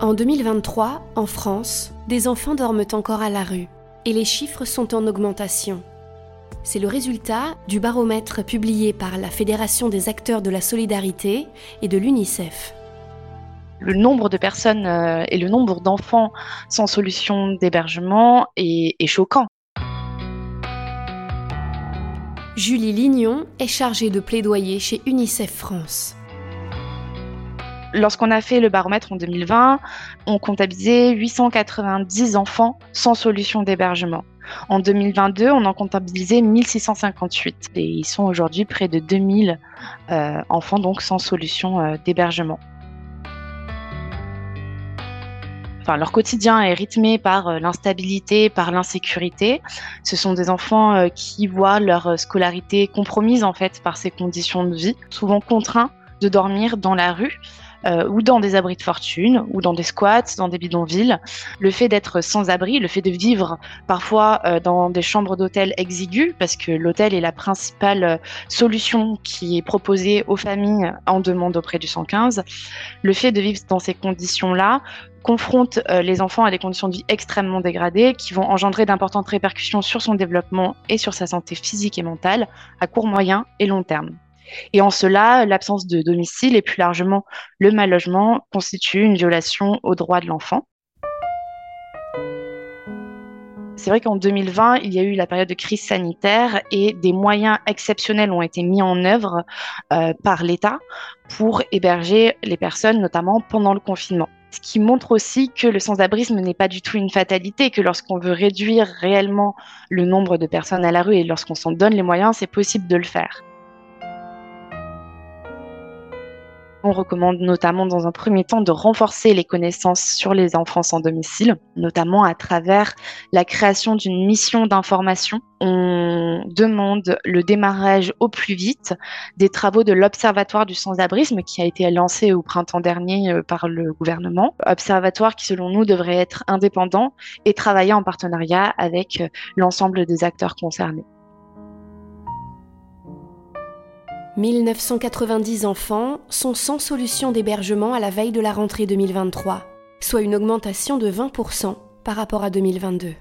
En 2023, en France, des enfants dorment encore à la rue et les chiffres sont en augmentation. C'est le résultat du baromètre publié par la Fédération des acteurs de la solidarité et de l'UNICEF. Le nombre de personnes euh, et le nombre d'enfants sans solution d'hébergement est, est choquant. Julie Lignon est chargée de plaidoyer chez UNICEF France. Lorsqu'on a fait le baromètre en 2020, on comptabilisait 890 enfants sans solution d'hébergement. En 2022, on en comptabilisait 1658 et ils sont aujourd'hui près de 2000 euh, enfants donc sans solution euh, d'hébergement. Enfin, leur quotidien est rythmé par euh, l'instabilité, par l'insécurité. Ce sont des enfants qui voient leur scolarité compromise en fait par ces conditions de vie, souvent contraints de dormir dans la rue euh, ou dans des abris de fortune, ou dans des squats, dans des bidonvilles. Le fait d'être sans abri, le fait de vivre parfois euh, dans des chambres d'hôtel exiguës, parce que l'hôtel est la principale euh, solution qui est proposée aux familles en demande auprès du 115, le fait de vivre dans ces conditions-là confronte les enfants à des conditions de vie extrêmement dégradées qui vont engendrer d'importantes répercussions sur son développement et sur sa santé physique et mentale à court, moyen et long terme. Et en cela, l'absence de domicile et plus largement le mal logement constitue une violation aux droits de l'enfant. C'est vrai qu'en 2020, il y a eu la période de crise sanitaire et des moyens exceptionnels ont été mis en œuvre euh, par l'État pour héberger les personnes, notamment pendant le confinement. Ce qui montre aussi que le sans-abrisme n'est pas du tout une fatalité, que lorsqu'on veut réduire réellement le nombre de personnes à la rue et lorsqu'on s'en donne les moyens, c'est possible de le faire. On recommande notamment dans un premier temps de renforcer les connaissances sur les enfants sans domicile, notamment à travers la création d'une mission d'information. On demande le démarrage au plus vite des travaux de l'Observatoire du sans-abrisme qui a été lancé au printemps dernier euh, par le gouvernement. Observatoire qui, selon nous, devrait être indépendant et travailler en partenariat avec euh, l'ensemble des acteurs concernés. 1990 enfants sont sans solution d'hébergement à la veille de la rentrée 2023, soit une augmentation de 20% par rapport à 2022.